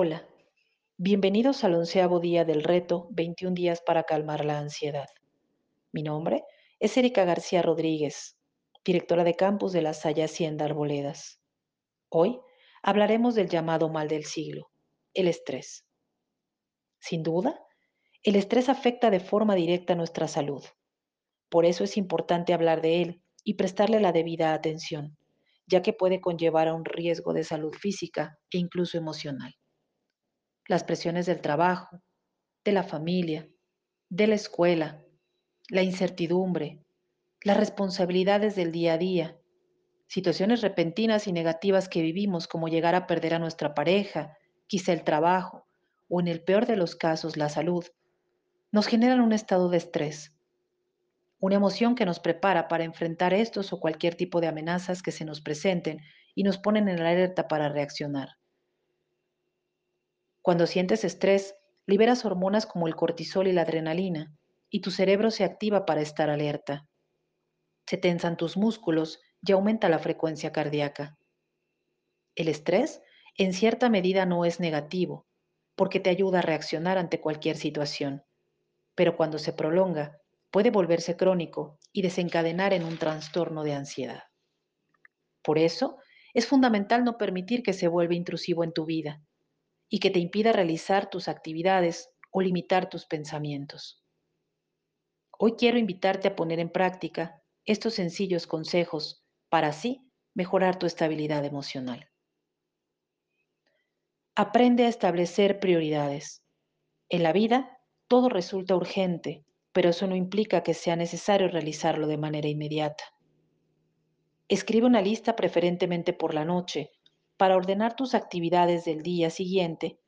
Hola, bienvenidos al onceavo día del reto 21 días para calmar la ansiedad. Mi nombre es Erika García Rodríguez, directora de campus de la Salle Hacienda Arboledas. Hoy hablaremos del llamado mal del siglo, el estrés. Sin duda, el estrés afecta de forma directa nuestra salud. Por eso es importante hablar de él y prestarle la debida atención, ya que puede conllevar a un riesgo de salud física e incluso emocional las presiones del trabajo, de la familia, de la escuela, la incertidumbre, las responsabilidades del día a día, situaciones repentinas y negativas que vivimos como llegar a perder a nuestra pareja, quizá el trabajo o en el peor de los casos la salud, nos generan un estado de estrés, una emoción que nos prepara para enfrentar estos o cualquier tipo de amenazas que se nos presenten y nos ponen en alerta para reaccionar. Cuando sientes estrés, liberas hormonas como el cortisol y la adrenalina, y tu cerebro se activa para estar alerta. Se tensan tus músculos y aumenta la frecuencia cardíaca. El estrés, en cierta medida, no es negativo, porque te ayuda a reaccionar ante cualquier situación, pero cuando se prolonga, puede volverse crónico y desencadenar en un trastorno de ansiedad. Por eso, es fundamental no permitir que se vuelva intrusivo en tu vida y que te impida realizar tus actividades o limitar tus pensamientos. Hoy quiero invitarte a poner en práctica estos sencillos consejos para así mejorar tu estabilidad emocional. Aprende a establecer prioridades. En la vida, todo resulta urgente, pero eso no implica que sea necesario realizarlo de manera inmediata. Escribe una lista preferentemente por la noche para ordenar tus actividades del día siguiente.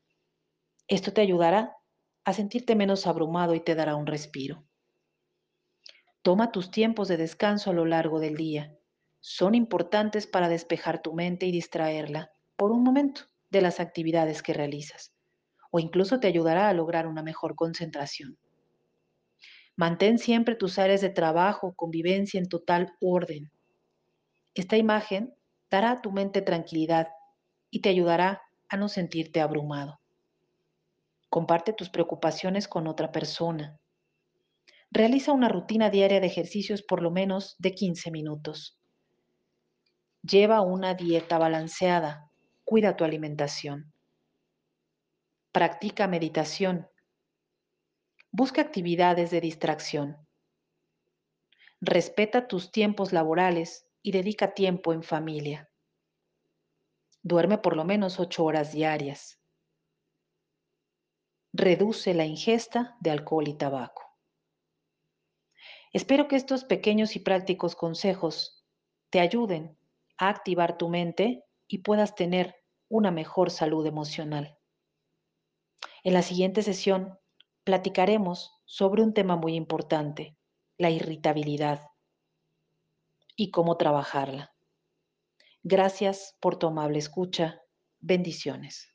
Esto te ayudará a sentirte menos abrumado y te dará un respiro. Toma tus tiempos de descanso a lo largo del día. Son importantes para despejar tu mente y distraerla por un momento de las actividades que realizas, o incluso te ayudará a lograr una mejor concentración. Mantén siempre tus áreas de trabajo convivencia en total orden. Esta imagen dará a tu mente tranquilidad y te ayudará a no sentirte abrumado. Comparte tus preocupaciones con otra persona. Realiza una rutina diaria de ejercicios por lo menos de 15 minutos. Lleva una dieta balanceada. Cuida tu alimentación. Practica meditación. Busca actividades de distracción. Respeta tus tiempos laborales y dedica tiempo en familia. Duerme por lo menos ocho horas diarias. Reduce la ingesta de alcohol y tabaco. Espero que estos pequeños y prácticos consejos te ayuden a activar tu mente y puedas tener una mejor salud emocional. En la siguiente sesión platicaremos sobre un tema muy importante, la irritabilidad y cómo trabajarla. Gracias por tu amable escucha. Bendiciones.